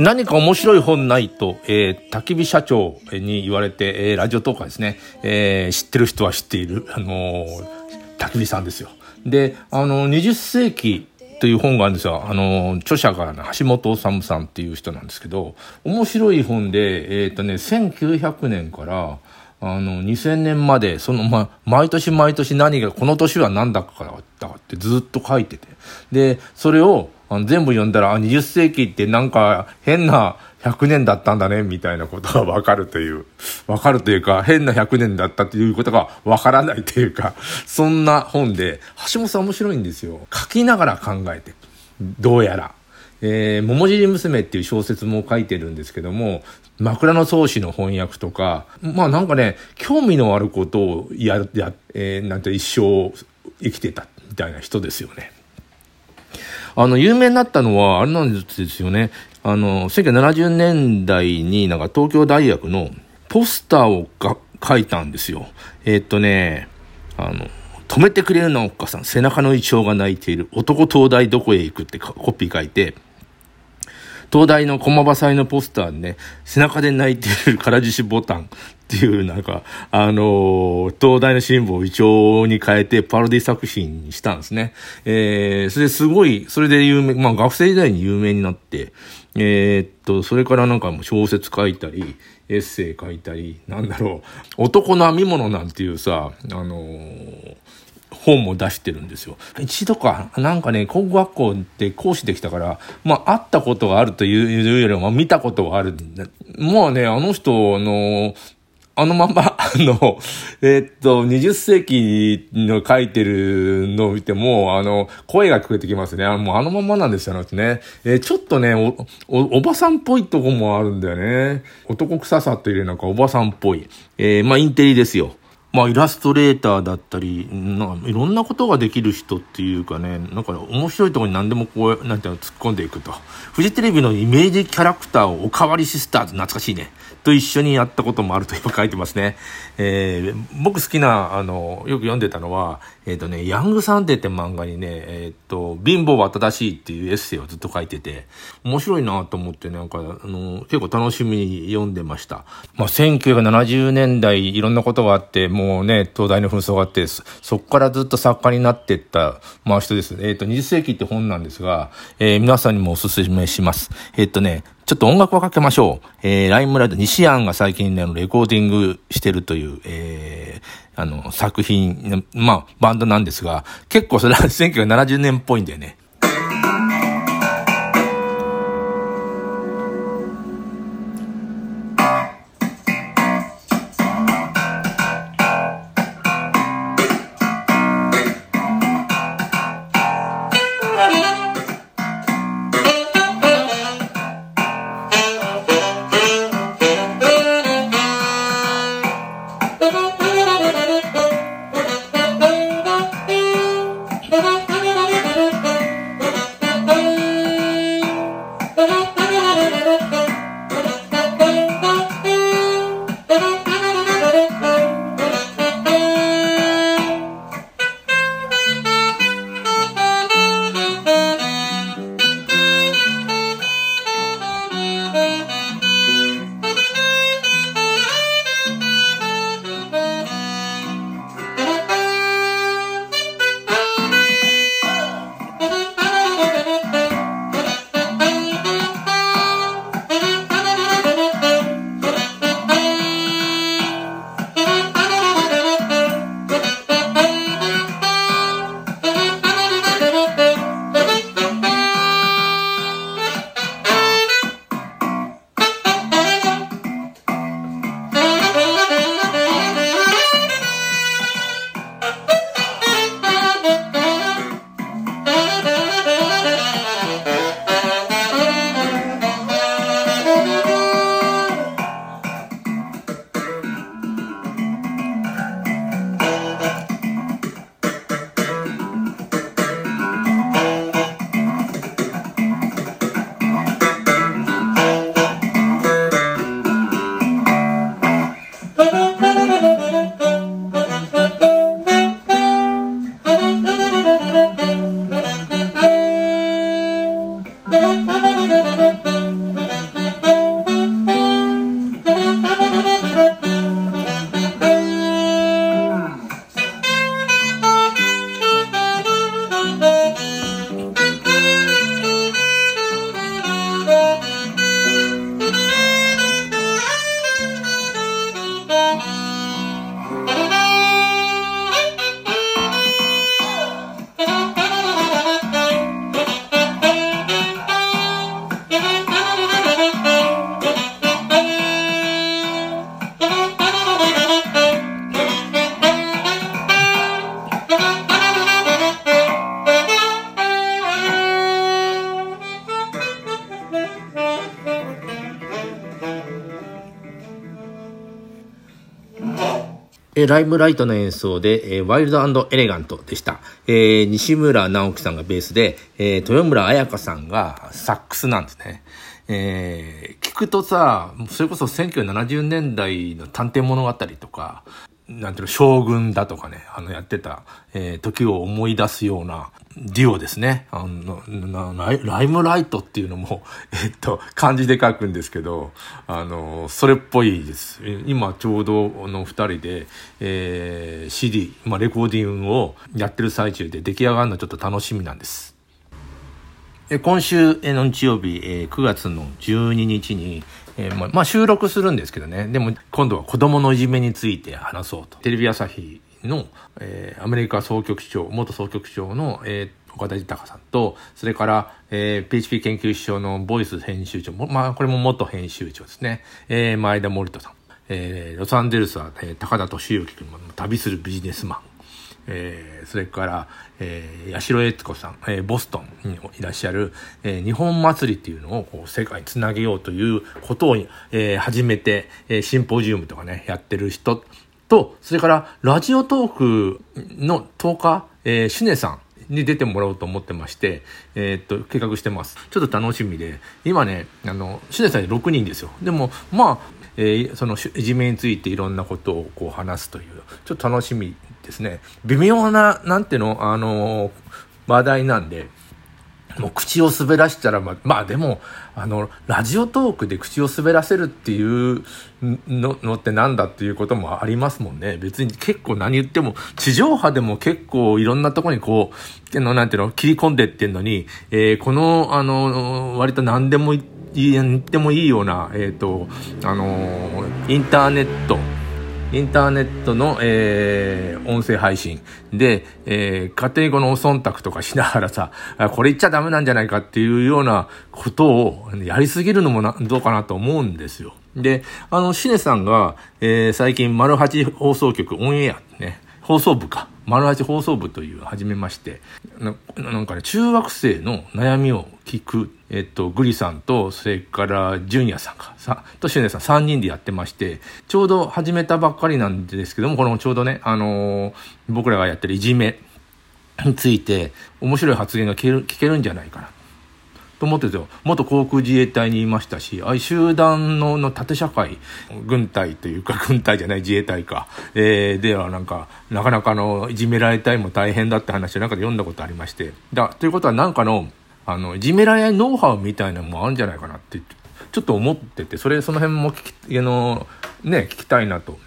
何か面白い本ないと、えー、焚き火社長に言われて、えー、ラジオトーカーですね、えー、知ってる人は知っている、あのー、焚き火さんですよ。で、あのー、20世紀という本があるんですよ。あの、著者が橋本治さんっていう人なんですけど、面白い本で、えっ、とね、1900年から、あの、2000年まで、その、ま、毎年毎年何が、この年は何だからだってずっと書いてて。で、それを、全部読んだら、あ、20世紀ってなんか変な100年だったんだね、みたいなことがわかるという、わかるというか、変な100年だったということがわからないというか、そんな本で、橋本さん面白いんですよ。書きながら考えて。どうやら。えー、桃尻娘っていう小説も書いてるんですけども、枕草子の翻訳とか、まあなんかね、興味のあることをやる、や、えー、なんて一生生きてたみたいな人ですよね。あの、有名になったのは、あれなんですよね。あの、1970年代になんか東京大学のポスターをが書いたんですよ。えー、っとね、あの、止めてくれるな、おっかさん。背中のイチョウが泣いている。男東大どこへ行くってコピー書いて、東大の駒場祭のポスターにね、背中で泣いてる唐獅子ボタンっていう、なんか、あのー、東大のシンボルをイチョウに変えてパロディ作品にしたんですね。えー、それすごい、それで有名、まあ学生時代に有名になって、えー、っと、それからなんかもう小説書いたり、エッセイ書いたり、なんだろう、男の編み物なんていうさ、あのー、本も出してるんですよ。一度か、なんかね、高校学校で講師できたから、まあ、会ったことがあるというよりも、見たことがある。もうね、あの人の、あのまま、あの、えー、っと、20世紀の書いてるのを見ても、あの、声が聞こえてきますね。あもうあのままなんですよね。えー、ちょっとねおお、おばさんっぽいとこもあるんだよね。男臭さというよりなんかおばさんっぽい。えー、まあ、インテリですよ。まあ、イラストレーターだったり、なんかいろんなことができる人っていうかね、なんか面白いところに何でもこう、なんていうの、突っ込んでいくと。フジテレビのイメージキャラクターをおかわりシスターズ、懐かしいね。と一緒にやったこともあると今書いてますね。えー、僕好きな、あの、よく読んでたのは、えっ、ー、とね、ヤングサンデーって漫画にね、えっ、ー、と、貧乏は正しいっていうエッセイをずっと書いてて、面白いなと思ってなんか、あの、結構楽しみに読んでました。まあ、1970年代いろんなことがあって、もうもね、東大の紛争があって、そこからずっと作家になっていった、まあ人です。えっ、と、20世紀って本なんですが、え皆さんにもお勧めします。えっ、とね、ちょっと音楽をかけましょう。えー、ライムライド、西安が最近ね、レコーディングしてるという、えー、あの、作品、まあ、バンドなんですが、結構それは 1970年っぽいんだよね。え、ライムライトの演奏で、えー、ワイルドエレガントでした。えー、西村直樹さんがベースで、えー、豊村彩香さんがサックスなんですね。えー、聞くとさ、それこそ1970年代の探偵物語とか、なんていうの、将軍だとかね、あの、やってた、えー、時を思い出すようなデュオですね。あの、ライライムライトっていうのも、えっと、漢字で書くんですけど、あの、それっぽいです。今ちょうどの二人で、えー、CD、まあ、レコーディングをやってる最中で出来上がるのちょっと楽しみなんです。今週の日曜日、9月の12日に、えー、まあ、収録するんですけどね。でも、今度は子供のいじめについて話そうと。テレビ朝日の、えー、アメリカ総局長、元総局長の、えー、岡田豊さんと、それから、えー、PHP 研究所のボイス編集長、まあ、これも元編集長ですね。えー、前田森人さん。えー、ロサンゼルスは、えー、高田敏之君も旅するビジネスマン。えー、それから、えー、八代悦子さん、えー、ボストンにいらっしゃる、えー、日本祭りっていうのをこう世界につなげようということを、えー、始めて、えー、シンポジウムとかね、やってる人と、それからラジオトークの10日、えー、シュネさんに出てもらおうと思ってまして、えー、っと、計画してます。ちょっと楽しみで、今ね、あの、シュネさん6人ですよ。でも、まあ、えー、そのいじめについていろんなことをこう話すという、ちょっと楽しみですね。微妙な、なんていうの、あの話題なんで、もう口を滑らしたら、ま、まあでも、あの、ラジオトークで口を滑らせるっていうののってなんだっていうこともありますもんね。別に結構何言っても、地上波でも結構いろんなとこにこう、のなんていうの、切り込んでってんのに、えー、この、あの、割と何でも言ってもいいような、えっ、ー、と、あの、インターネット、インターネットの、えー、音声配信で、えー、家庭語の忖度とかしながらさ、これ言っちゃダメなんじゃないかっていうようなことをやりすぎるのもなどうかなと思うんですよ。で、あの、シネさんが、えー、最近、丸八放送局オンエアね、放送部か。丸八放送部という始めまして、ななんかね、中学生の悩みを聞く、えっと、グリさんと、それから、ジュニアさんか、さ、とシュネさん3人でやってまして、ちょうど始めたばっかりなんですけども、このちょうどね、あのー、僕らがやってるいじめについて、面白い発言が聞ける聞けるんじゃないかな。と思ってて。元航空自衛隊にいましたし、ああいう集団のの縦社会、軍隊というか、軍隊じゃない自衛隊か、えー、ではなんか、なかなかの、いじめられたいも大変だって話をなんかで読んだことありまして。だ、ということはなんかの、あの、いじめられノウハウみたいなのもあるんじゃないかなって、ちょっと思ってて、それ、その辺も聞き、あの、ね、聞きたいなと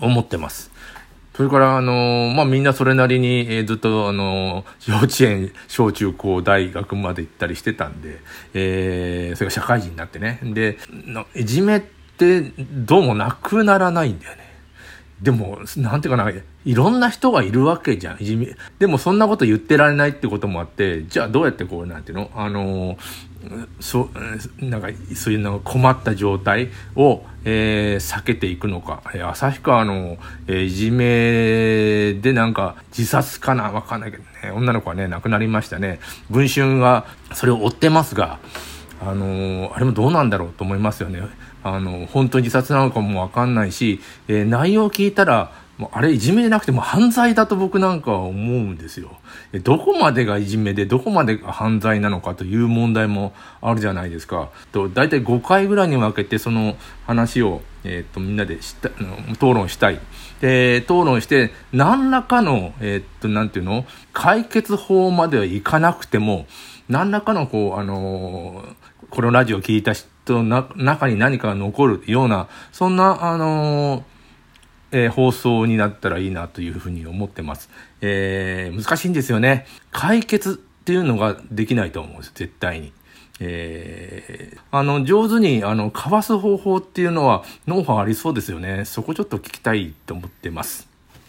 思ってます。それから、あのまあ、みんなそれなりに、えー、ずっと、あの幼稚園、小中高、大学まで行ったりしてたんで、えー、それが社会人になってね。で、いじめってどうもなくならないんだよね。でも、なんていうかな、いろんな人がいるわけじゃん、いじめ。でもそんなこと言ってられないってこともあって、じゃあどうやってこう、なんていうの？あのそう、なんか、そういうの困った状態を、えー、避けていくのか。旭川の、えー、いじめでなんか、自殺かな？わかんないけどね、女の子はね、亡くなりましたね。文春がそれを追ってますが、あのー、あれもどうなんだろうと思いますよね。あの、本当に自殺なのかもわかんないし、えー、内容を聞いたら、もうあれいじめじゃなくても犯罪だと僕なんかは思うんですよ。どこまでがいじめでどこまでが犯罪なのかという問題もあるじゃないですか。と大体5回ぐらいに分けてその話を、えー、っとみんなでした討論したい。で、討論して何らかの、えー、っと、なんていうの？解決法まではいかなくても、何らかのこう、あのー、このラジオを聞いた人の中に何かが残るような、そんな、あのーえー、放送になったらいいなというふうに思ってます。えー、難しいんですよね。解決っていうのができないと思うんです、絶対に。えー、あの、上手に、あの、かわす方法っていうのは、ノウハウありそうですよね。そこちょっと聞きたいと思ってます。